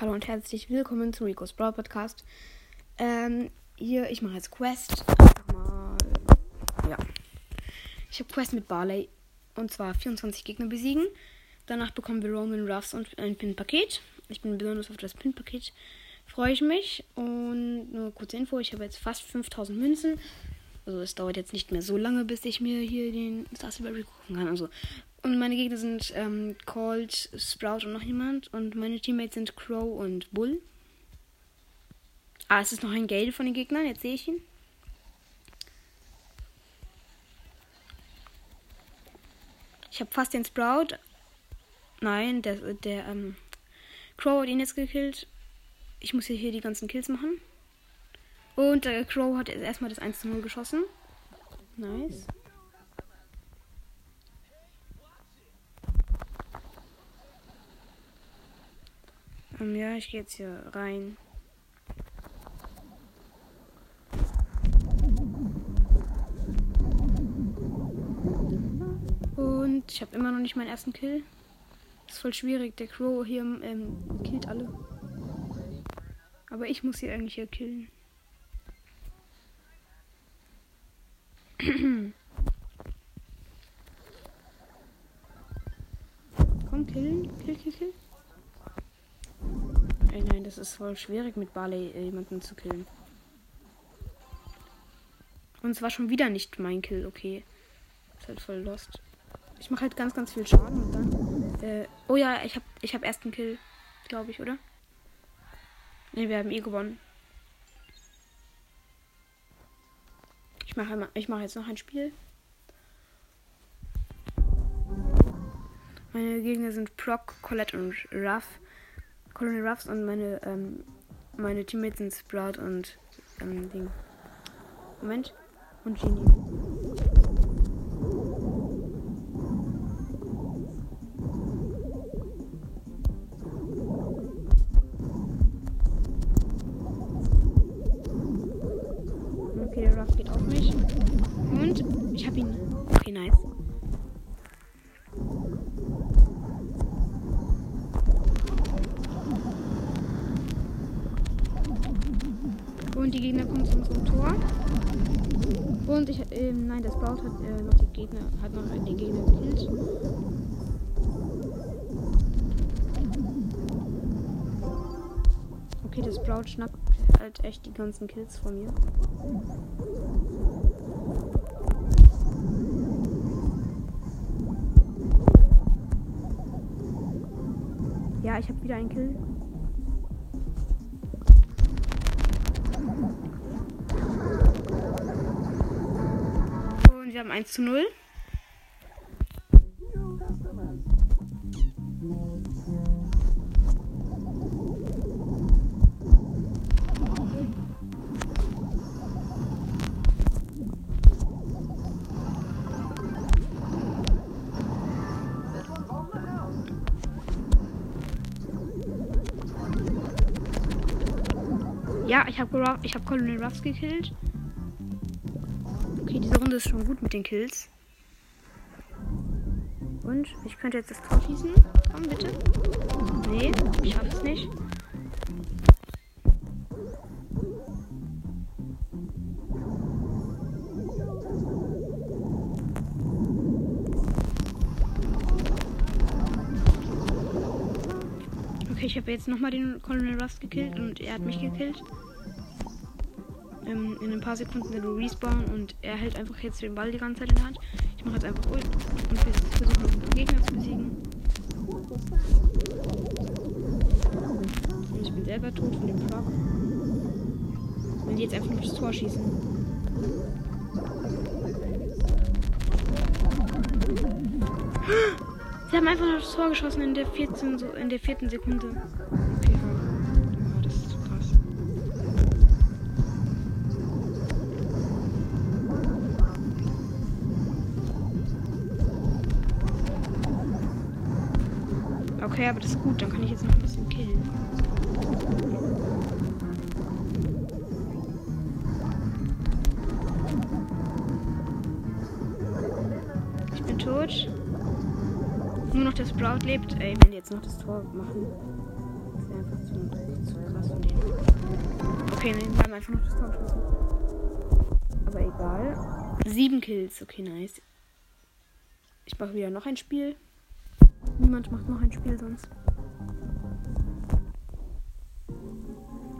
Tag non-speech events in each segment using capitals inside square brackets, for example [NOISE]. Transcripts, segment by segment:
Hallo und herzlich willkommen zum Rico's Brawl Podcast. Ähm, hier, ich mache jetzt Quest. Mal. Ja. Ich habe Quest mit Barley. Und zwar 24 Gegner besiegen. Danach bekommen wir Roman Ruffs und ein Pin-Paket. Ich bin besonders auf das Pin-Paket. Freue ich mich. Und nur kurze Info: Ich habe jetzt fast 5000 Münzen. Also, es dauert jetzt nicht mehr so lange, bis ich mir hier den Starberry gucken kann. Also, und meine Gegner sind ähm, Colt, Sprout und noch jemand. Und meine Teammates sind Crow und Bull. Ah, es ist noch ein Gale von den Gegnern. Jetzt sehe ich ihn. Ich habe fast den Sprout. Nein, der, der ähm, Crow hat ihn jetzt gekillt. Ich muss hier, hier die ganzen Kills machen. Und der Crow hat erstmal das 1 zu 0 geschossen. Nice. Ähm, ja, ich gehe jetzt hier rein. Und ich habe immer noch nicht meinen ersten Kill. Ist voll schwierig. Der Crow hier ähm, killt alle. Aber ich muss hier eigentlich hier killen. Voll schwierig mit Barley äh, jemanden zu killen. Und es war schon wieder nicht mein Kill, okay. Ist halt voll lost. Ich mache halt ganz, ganz viel Schaden und dann. Äh, oh ja, ich hab, ich hab ersten Kill, glaube ich, oder? Ne, wir haben eh gewonnen. Ich mache ich mach jetzt noch ein Spiel. Meine Gegner sind Proc, Colette und Ruff. Colonel Ruffs und meine, ähm, meine Teammates sind Sprout und ähm, Ding. Moment. Und Genie. Gegner, hat noch den Gegner gekillt. Okay, das Sprout schnappt halt echt die ganzen Kills von mir. Ja, ich habe wieder einen Kill. Haben 1 zu 0. Ja, ich habe ich hab Colonel Ruffs gekillt. Okay, diese Runde ist schon gut mit den Kills. Und ich könnte jetzt das Tor schießen. Komm, bitte. Nee, ich schaff es nicht. Okay, ich habe jetzt nochmal den Colonel Rust gekillt und er hat mich gekillt ähm, in ein paar Sekunden den Respawn und er hält einfach jetzt den Ball die ganze Zeit in der Hand. Ich mache jetzt einfach Ult und versuche den Gegner zu besiegen. Und ich bin selber tot von dem Flock. Die jetzt einfach nur das Tor schießen. Sie haben einfach nur das Tor geschossen in der 14, in der vierten Sekunde. Okay, aber das ist gut. Dann kann ich jetzt noch ein bisschen killen. Ich bin tot. Nur noch das Sprout lebt. Ey, wenn die jetzt noch das Tor machen. Das wäre einfach zu Okay, nein, wir haben einfach noch das Tor geschossen. Aber egal. Sieben Kills, okay, nice. Ich mache wieder noch ein Spiel. Niemand macht noch ein Spiel sonst.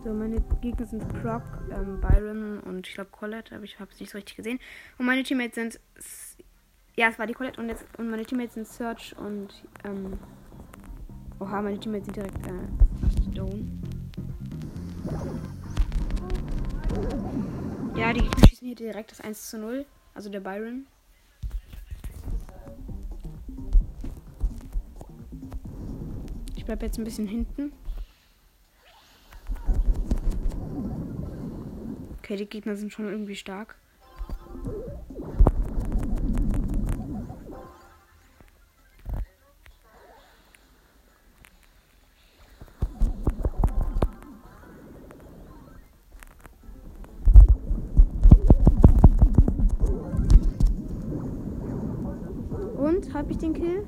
So, meine Gegner sind Proc, ähm, Byron und ich glaube Colette, aber ich habe es nicht so richtig gesehen. Und meine Teammates sind. Ja, es war die Colette und, jetzt, und meine Teammates sind Search und. Ähm, oha, meine Teammates sind direkt äh, Stone. Ja, die Gegner schießen hier direkt das 1 zu 0. Also der Byron. Bleibe jetzt ein bisschen hinten. Okay, die Gegner sind schon irgendwie stark. Und, habe ich den Kill?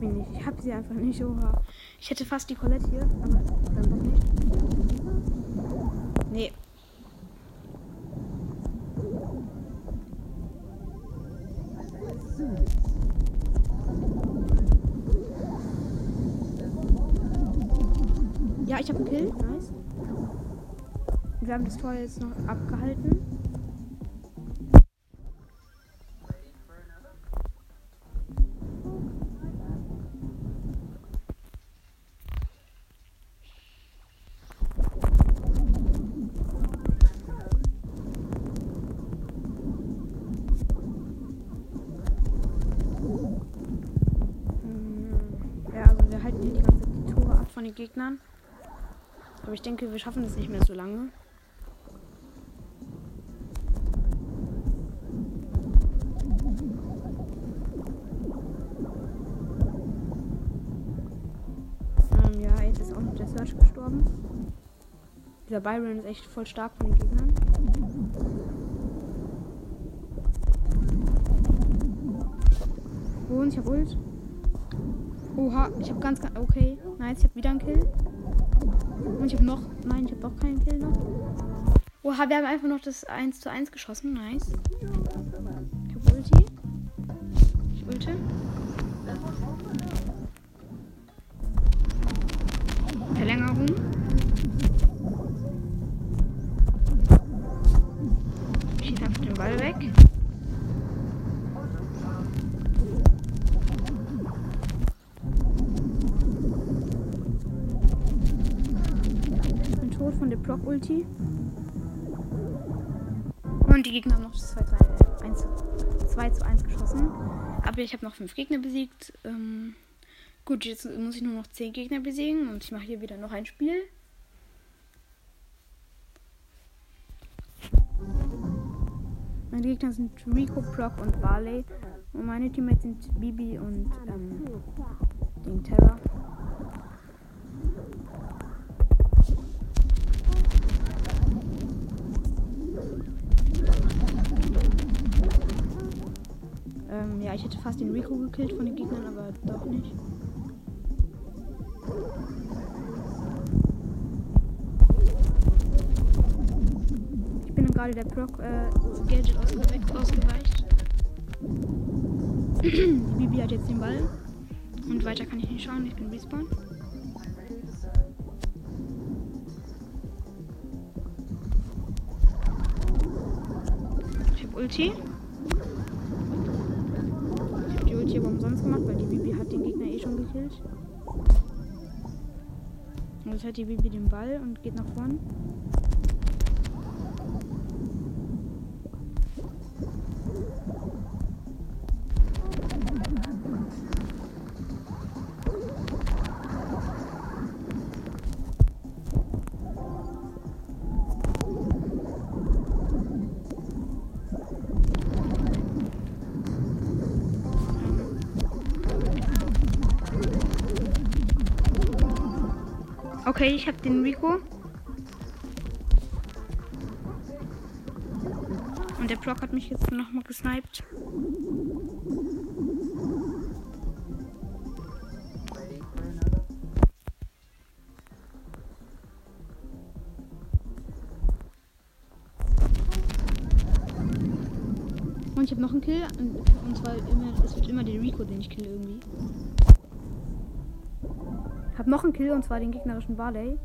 Habe ihn nicht. Ich habe sie einfach nicht. Oha. Ich hätte fast die Colette hier, aber dann doch nicht. Nee. Ja, ich habe einen Kill. Nice. Wir haben das Tor jetzt noch abgehalten. Den Gegnern. Aber ich denke, wir schaffen das nicht mehr so lange. Ähm, ja, jetzt ist auch noch der Search gestorben. Dieser Byron ist echt voll stark von den Gegnern. Und ich hab Ult. Oha, ich habe ganz, ganz. Okay, nice. Ich habe wieder einen Kill. Und ich habe noch. Nein, ich habe doch keinen Kill noch. Oha, wir haben einfach noch das 1 zu 1 geschossen. Nice. Ich habe Ulti. Ich ulte. Verlängerung. Ich schieße einfach den Ball weg. Block Ulti. Und die Gegner haben noch 2 zu 1, 2 zu 1 geschossen. Aber ich habe noch 5 Gegner besiegt. Ähm, gut, jetzt muss ich nur noch 10 Gegner besiegen und ich mache hier wieder noch ein Spiel. Meine Gegner sind Rico, Proc und Barley. Und meine Teammates sind Bibi und ähm, den Terra. Ähm, ja, ich hätte fast den Rico gekillt von den Gegnern, aber doch nicht. Ich bin gerade der Proc äh, Gadget ausgeweicht. ausgeweicht. [CLEARS THROAT] Bibi hat jetzt den Ball. Und weiter kann ich nicht schauen, ich bin respawn. Ich hab. Ulti aber umsonst gemacht, weil die Bibi hat den Gegner eh schon gekillt. Und jetzt hat die Bibi den Ball und geht nach vorne. Okay, ich habe den Rico. Und der Brock hat mich jetzt nochmal gesniped. Und ich habe noch einen Kill. Und zwar immer, es wird immer der Rico, den ich kille hab noch einen Kill und zwar den gegnerischen Barley.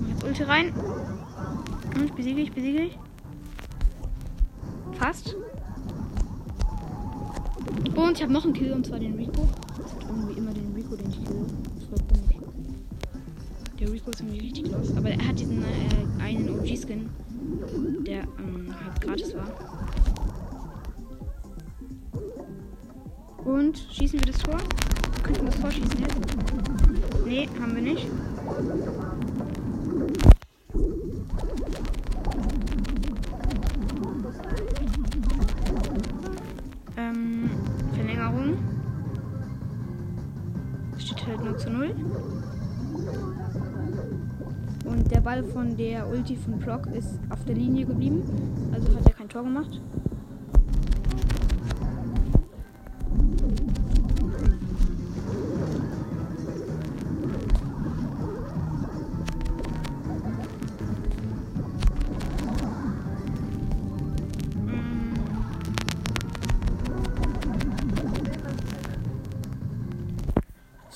Ich jetzt Ulti rein. Und besiege ich, besiege ich. Fast. Und ich habe noch einen Kill und zwar den Rico. Das ist irgendwie immer den Rico, den ich kill. Das voll komisch. Der Rico ist irgendwie richtig los. Aber er hat diesen äh, einen OG-Skin, der ähm, halt gratis war. Und schießen wir das Tor? Könnten wir das Tor schießen jetzt? Nee, haben wir nicht. Ähm, Verlängerung. Steht halt 0 zu 0. Und der Ball von der Ulti von Proc ist auf der Linie geblieben. Also hat er kein Tor gemacht.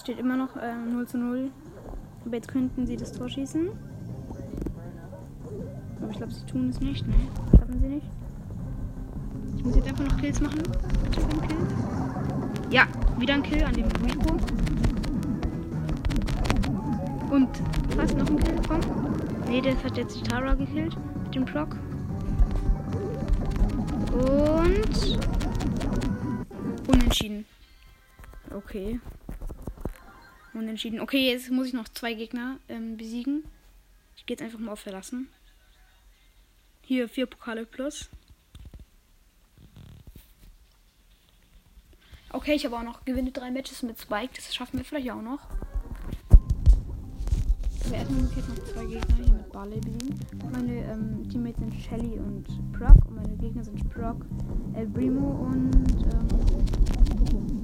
Steht immer noch äh, 0 zu 0. Aber jetzt könnten sie das Tor schießen. Aber ich glaube, sie tun es nicht, ne? Schaffen sie nicht. Ich muss jetzt einfach noch Kills machen. Bitte ein Kill. Ja, wieder ein Kill an dem Rico. Und fast noch ein Kill. Komm. Ne, das hat jetzt die Tara gekillt. Mit dem Proc. Und. Unentschieden. Okay. Unentschieden. Okay, jetzt muss ich noch zwei Gegner ähm, besiegen. Ich gehe jetzt einfach mal auf Verlassen. Hier vier Pokale plus. Okay, ich habe auch noch gewinne drei Matches mit Spike. Das schaffen wir vielleicht auch noch. Muss ich jetzt noch zwei Gegner hier mit Barley besiegen. Meine ähm, Teammates sind Shelly und Proc. Und meine Gegner sind Proc, El Primo und ähm,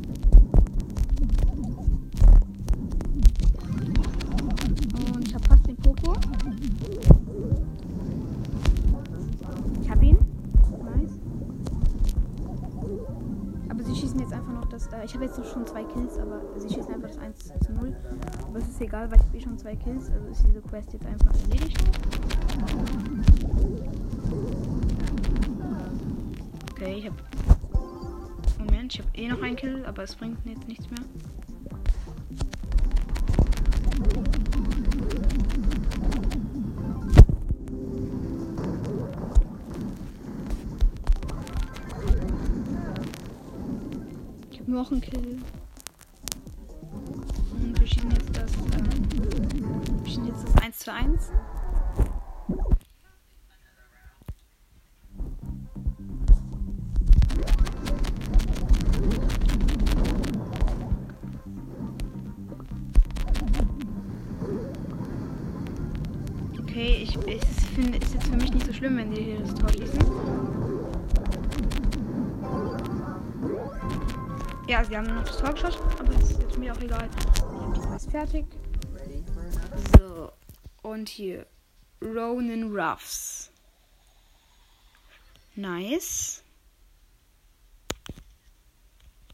egal, weil ich habe eh schon zwei Kills. Also ist diese Quest jetzt einfach erledigt. Okay, ich habe. Moment, ich habe eh noch einen Kill, aber es bringt jetzt nichts mehr. Ich habe noch einen Kill. Schießen jetzt das. Ähm, wir schießen jetzt das 1 zu 1. Okay, ich, ich finde, es ist jetzt für mich nicht so schlimm, wenn die hier das Tor schießen. Ja, sie haben noch das Tor geschossen, aber das ist jetzt mir auch egal. Fertig. So, und hier Ronin Ruffs. Nice.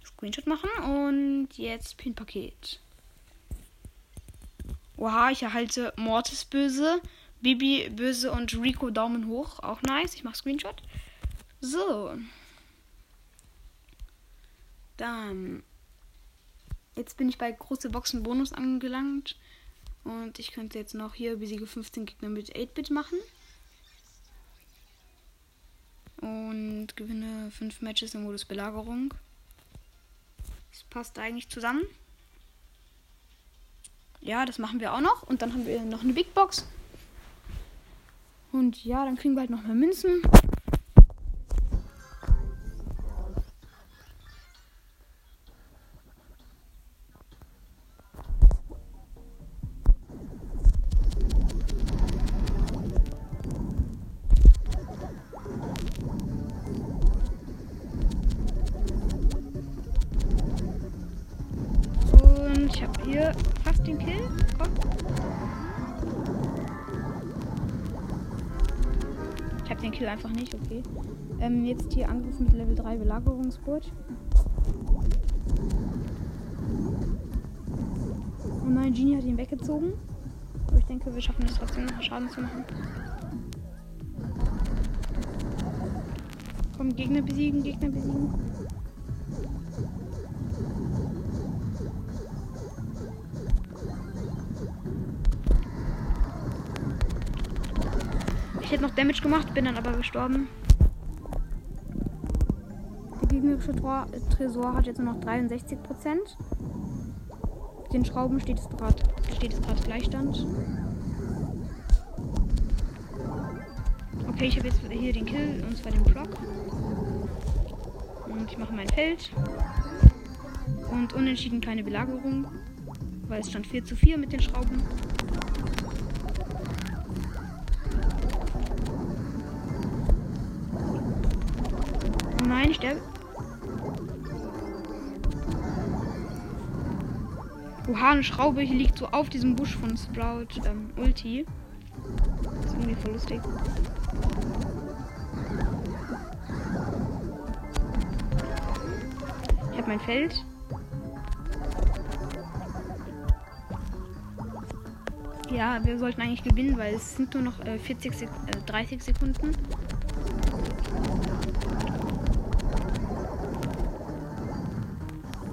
Screenshot machen und jetzt Pin-Paket. Oha, ich erhalte Mortis böse, Bibi böse und Rico Daumen hoch. Auch nice. Ich mache Screenshot. So. Dann. Jetzt bin ich bei große Boxen Bonus angelangt. Und ich könnte jetzt noch hier besiege 15 Gegner mit 8-Bit machen. Und gewinne 5 Matches im Modus Belagerung. Das passt eigentlich zusammen. Ja, das machen wir auch noch. Und dann haben wir noch eine Big Box. Und ja, dann kriegen wir halt noch mehr Münzen. Ich habe hier fast den Kill. Komm. Ich habe den Kill einfach nicht, okay. Ähm, jetzt hier Angriff mit Level 3 Belagerungsboot. Oh nein, Genie hat ihn weggezogen. Aber ich denke, wir schaffen es trotzdem noch Schaden zu machen. Komm, Gegner besiegen, Gegner besiegen. Hätte noch Damage gemacht, bin dann aber gestorben. Der gegnerische Tor Tresor hat jetzt nur noch 63 Prozent. Den Schrauben steht es gerade steht es gerade Gleichstand. Okay, ich habe jetzt hier den Kill und zwar den Block. Und ich mache mein Feld. Und unentschieden keine Belagerung. Weil es stand 4 zu 4 mit den Schrauben. Oha, eine Schraube liegt so auf diesem Busch von Sprout ähm, Ulti. Das ist irgendwie voll lustig. Ich habe mein Feld. Ja, wir sollten eigentlich gewinnen, weil es sind nur noch äh, 40 Sek äh, 30 Sekunden.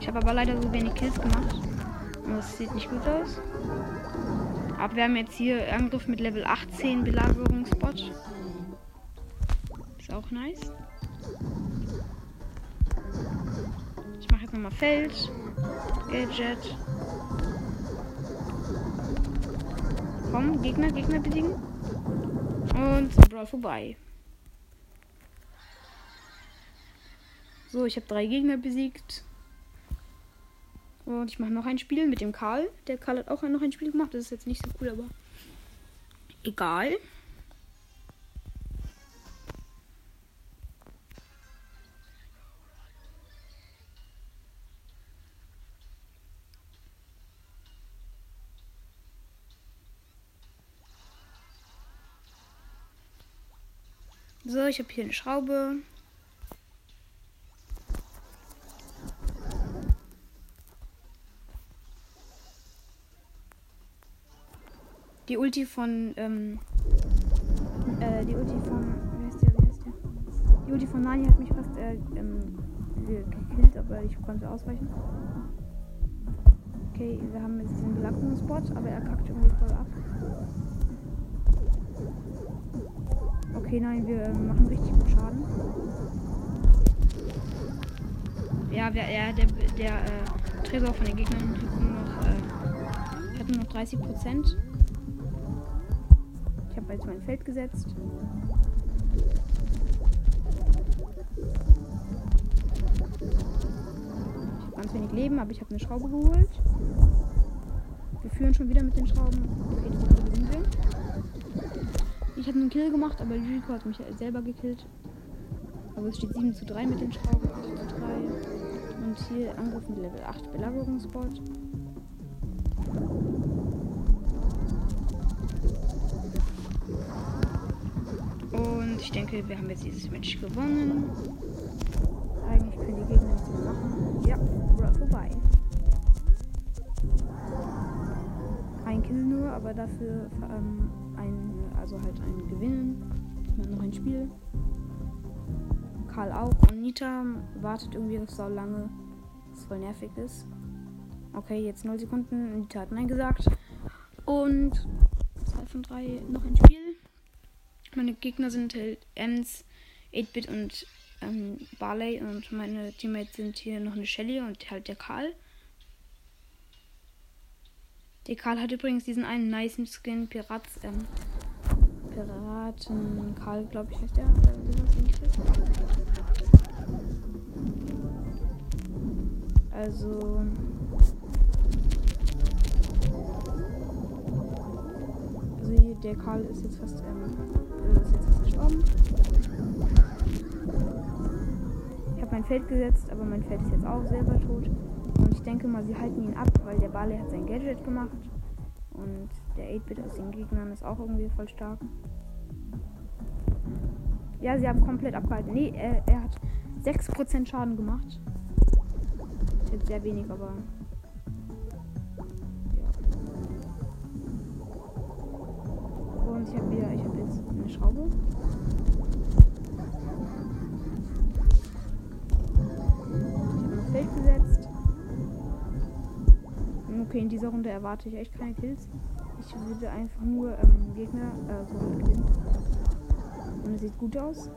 Ich habe aber leider so wenig Kills gemacht. Das sieht nicht gut aus. Aber wir haben jetzt hier Angriff mit Level 18 Belagerungsbot. Ist auch nice. Ich mache jetzt nochmal Feld. Gadget. Komm, Gegner, Gegner besiegen. Und Brawl vorbei. So, ich habe drei Gegner besiegt. Und ich mache noch ein Spiel mit dem Karl. Der Karl hat auch noch ein Spiel gemacht. Das ist jetzt nicht so cool, aber egal. So, ich habe hier eine Schraube. Die Ulti von, ähm, äh, die Ulti von, wie heißt der, wie heißt der? Die Ulti von Nani hat mich fast, äh, ähm, gekillt, aber ich konnte ausweichen. Okay, wir haben jetzt den Belagerungsbot, aber er kackt irgendwie voll ab. Okay, nein, wir machen richtig gut Schaden. Ja, wir, ja der, der äh, Tresor von den Gegnern hat nur noch, äh, hat nur noch 30 Prozent habe jetzt mein Feld gesetzt. Ich habe ganz wenig Leben, aber ich habe eine Schraube geholt. Wir führen schon wieder mit den Schrauben. Okay, das ist gewinnen will. Ich habe einen Kill gemacht, aber Rico hat mich selber gekillt. Aber es steht 7 zu 3 mit den Schrauben. 8 zu 3. Und hier mit Level 8 Belagerungsbot. Ich denke, wir haben jetzt dieses Match gewonnen. Eigentlich können die Gegner nichts mehr machen. Ja, vorbei. Ein Kill nur, aber dafür ähm, ein, also halt ein Gewinnen. Noch ein Spiel. Karl auch. Und Nita wartet irgendwie so lange, was voll nervig ist. Okay, jetzt 0 Sekunden. Nita hat Nein gesagt. Und 2 von 3 noch ein Spiel. Meine Gegner sind halt Ems, 8-Bit und ähm, Barley und meine Teammates sind hier noch eine Shelly und halt der Karl. Der Karl hat übrigens diesen einen nice Skin, Pirat, ähm, Piraten Karl, glaube ich, heißt der. Also. Also der Karl ist jetzt fast ähm. Ich habe mein Feld gesetzt, aber mein Feld ist jetzt auch selber tot. Und ich denke mal, sie halten ihn ab, weil der Barley hat sein Gadget gemacht. Und der 8-Bit aus den Gegnern ist auch irgendwie voll stark. Ja, sie haben komplett abgehalten. Nee, er, er hat 6% Schaden gemacht. Ist jetzt sehr wenig, aber. Und ich habe wieder, ich habe jetzt Schraube. Ich habe noch Feld gesetzt. Okay, in dieser Runde erwarte ich echt keine Kills. Ich würde einfach nur ähm, Gegner äh, so gewinnen. Und es sieht gut aus.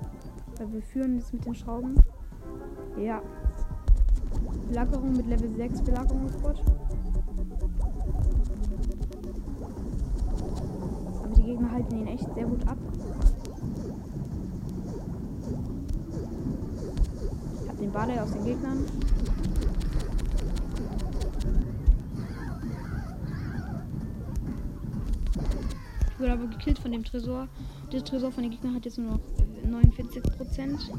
Weil wir führen es mit den Schrauben. Ja. Belagerung mit Level 6 Belagerungsbot. Aber die Gegner halten ihn echt sehr gut ab. Barley aus den Gegnern. Ich wurde aber gekillt von dem Tresor. Der Tresor von den Gegnern hat jetzt nur noch 49 Prozent.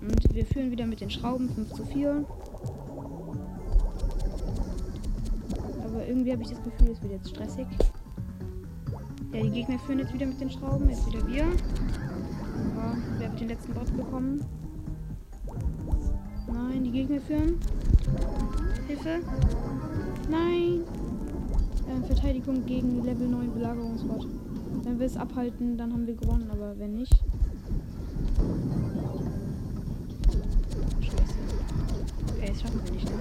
Und wir führen wieder mit den Schrauben 5 zu 4. Aber irgendwie habe ich das Gefühl, es wird jetzt stressig. Ja, die Gegner führen jetzt wieder mit den Schrauben. Jetzt wieder wir. Ja, wer wird den letzten Bot bekommen? Die Gegner führen. Hilfe. Nein. Äh, Verteidigung gegen Level 9 Belagerungsbot. Wenn wir es abhalten, dann haben wir gewonnen, aber wenn nicht. Scheiße. Okay, das schaffen wir nicht. Ne?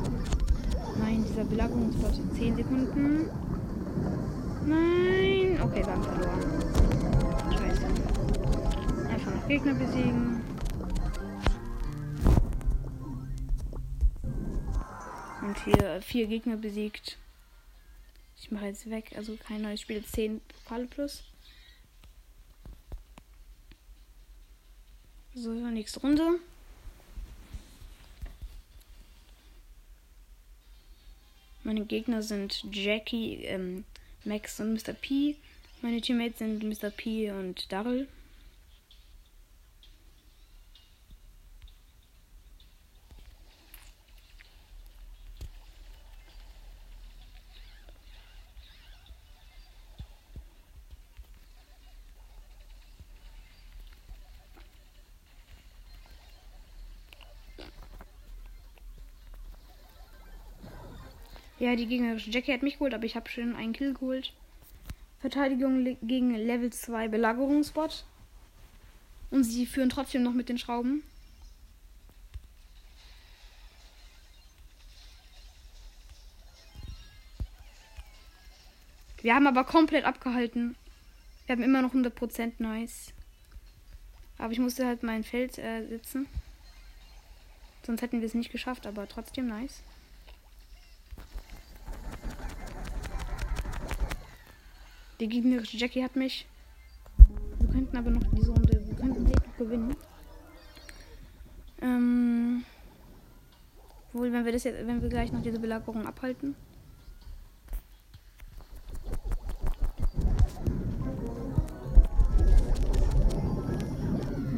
Nein, dieser Belagerungsbot. 10 Sekunden. Nein. Okay, wir haben verloren. Scheiße. Einfach noch Gegner besiegen. Und hier vier Gegner besiegt. Ich mache jetzt weg, also kein neues Spiel. 10 Pokale plus. So, nächste Runde. Meine Gegner sind Jackie, ähm, Max und Mr. P. Meine Teammates sind Mr. P und Daryl. Ja, die gegnerische Jackie hat mich geholt, aber ich habe schon einen Kill geholt. Verteidigung gegen Level 2 Belagerungsbot. Und sie führen trotzdem noch mit den Schrauben. Wir haben aber komplett abgehalten. Wir haben immer noch 100% nice. Aber ich musste halt mein Feld äh, sitzen. Sonst hätten wir es nicht geschafft, aber trotzdem nice. Die gegnerische Jackie hat mich. Wir könnten aber noch diese Runde. Wir könnten Hate noch gewinnen. Ähm. Wohl, wenn wir das jetzt, wenn wir gleich noch diese Belagerung abhalten.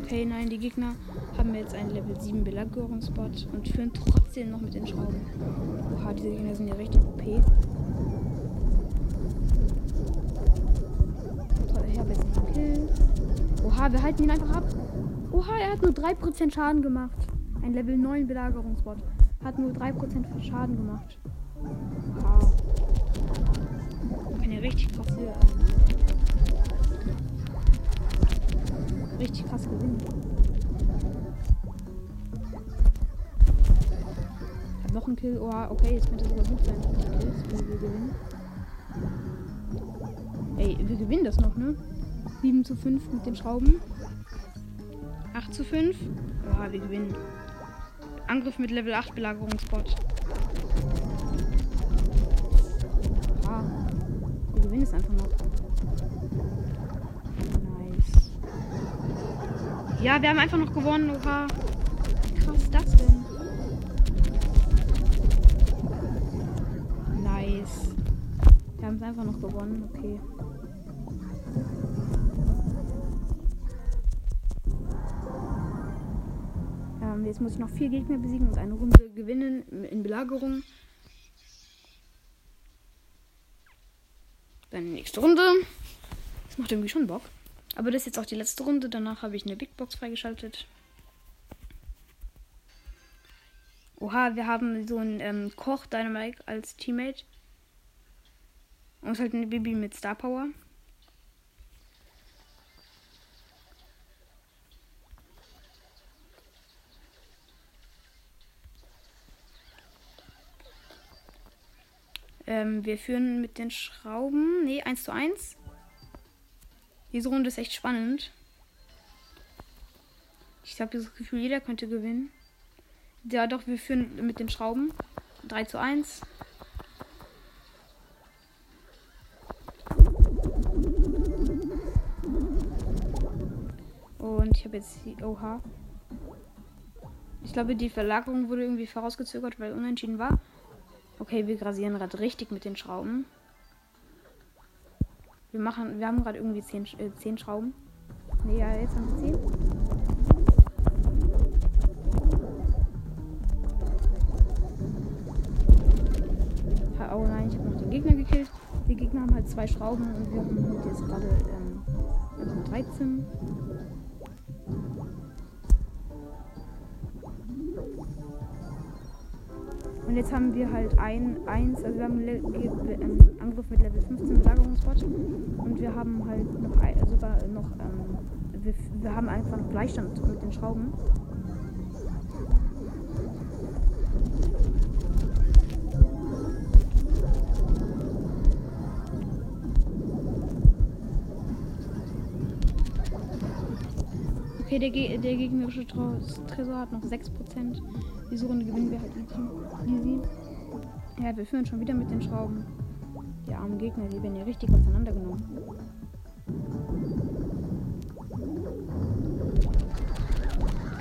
Okay, nein, die Gegner haben jetzt einen Level 7 Belagerungsbot und führen trotzdem noch mit den Schrauben. Oha, diese Gegner sind ja richtig OP. Oha, wir halten ihn einfach ab. Oha, er hat nur 3% Schaden gemacht. Ein Level 9 Belagerungsbot. Hat nur 3% Schaden gemacht. Kann ja richtig krass hier. Richtig krass gewinnen. Noch ein Kill. Oha, okay, jetzt könnte sogar gut sein. Kills, wir gewinnen. Ey, wir gewinnen das noch, ne? 7 zu 5 mit den Schrauben. 8 zu 5. Oha, wir gewinnen. Angriff mit Level 8 Belagerungsbot. Oha. Wir gewinnen es einfach noch. Nice. Ja, wir haben einfach noch gewonnen. Oha. Wie krass ist das denn? Nice. Wir haben es einfach noch gewonnen. Okay. Ähm, jetzt muss ich noch vier Gegner besiegen und eine Runde gewinnen in Belagerung. Dann nächste Runde. Das macht irgendwie schon Bock. Aber das ist jetzt auch die letzte Runde. Danach habe ich eine Big Box freigeschaltet. Oha, wir haben so einen ähm, Koch Dynamite als Teammate. Und halt eine Bibi mit Star Power. Ähm, wir führen mit den Schrauben. Ne, 1 zu 1. Diese Runde ist echt spannend. Ich habe das Gefühl, jeder könnte gewinnen. Ja, doch, wir führen mit den Schrauben. 3 zu 1. Und ich habe jetzt die. Oha. Ich glaube, die Verlagerung wurde irgendwie vorausgezögert, weil unentschieden war. Okay, wir grasieren gerade richtig mit den Schrauben. Wir machen, wir haben gerade irgendwie 10 äh, zehn Schrauben. Ne, ja, jetzt haben wir 10. Oh nein, ich habe noch den Gegner gekillt. Die Gegner haben halt zwei Schrauben und wir haben jetzt gerade ähm, 13. Und jetzt haben wir halt ein, eins, also wir haben einen ähm, Angriff mit Level 15 Belagerungsbot und wir haben halt noch ein, sogar noch, ähm, wir, wir haben einfach Gleichstand mit den Schrauben. Okay, der, der gegnerische Tresor hat noch 6%. Diese Runde gewinnen wir halt easy. Ja, wir führen schon wieder mit den Schrauben. Die armen Gegner, die werden ja richtig auseinandergenommen.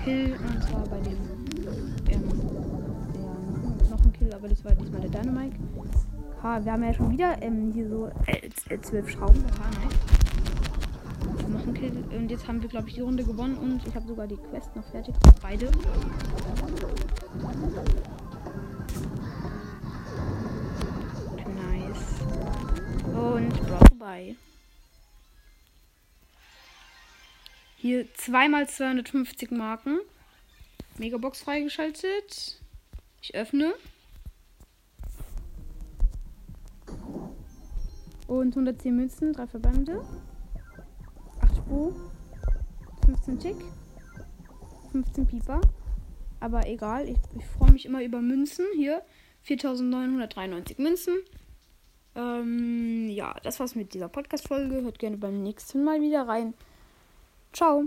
Kill, und zwar bei dem. Ähm, ja, noch, ein Kill, aber das war diesmal der Dynamite. Ha, wir haben ja schon wieder ähm, hier so äh, zwölf Schrauben. Ha, nice. Noch ein Kill. Und jetzt haben wir, glaube ich, die Runde gewonnen und ich habe sogar die Quest noch fertig. Beide. Und Brawl vorbei. Hier zweimal 250 Marken. Megabox freigeschaltet. Ich öffne. Und 110 Münzen, 3 Verbände. 8 Spu. 15 Tick. 15 Pieper. Aber egal, ich, ich freue mich immer über Münzen. Hier 4993 Münzen. Ähm, ja, das war's mit dieser Podcast-Folge. Hört gerne beim nächsten Mal wieder rein. Ciao.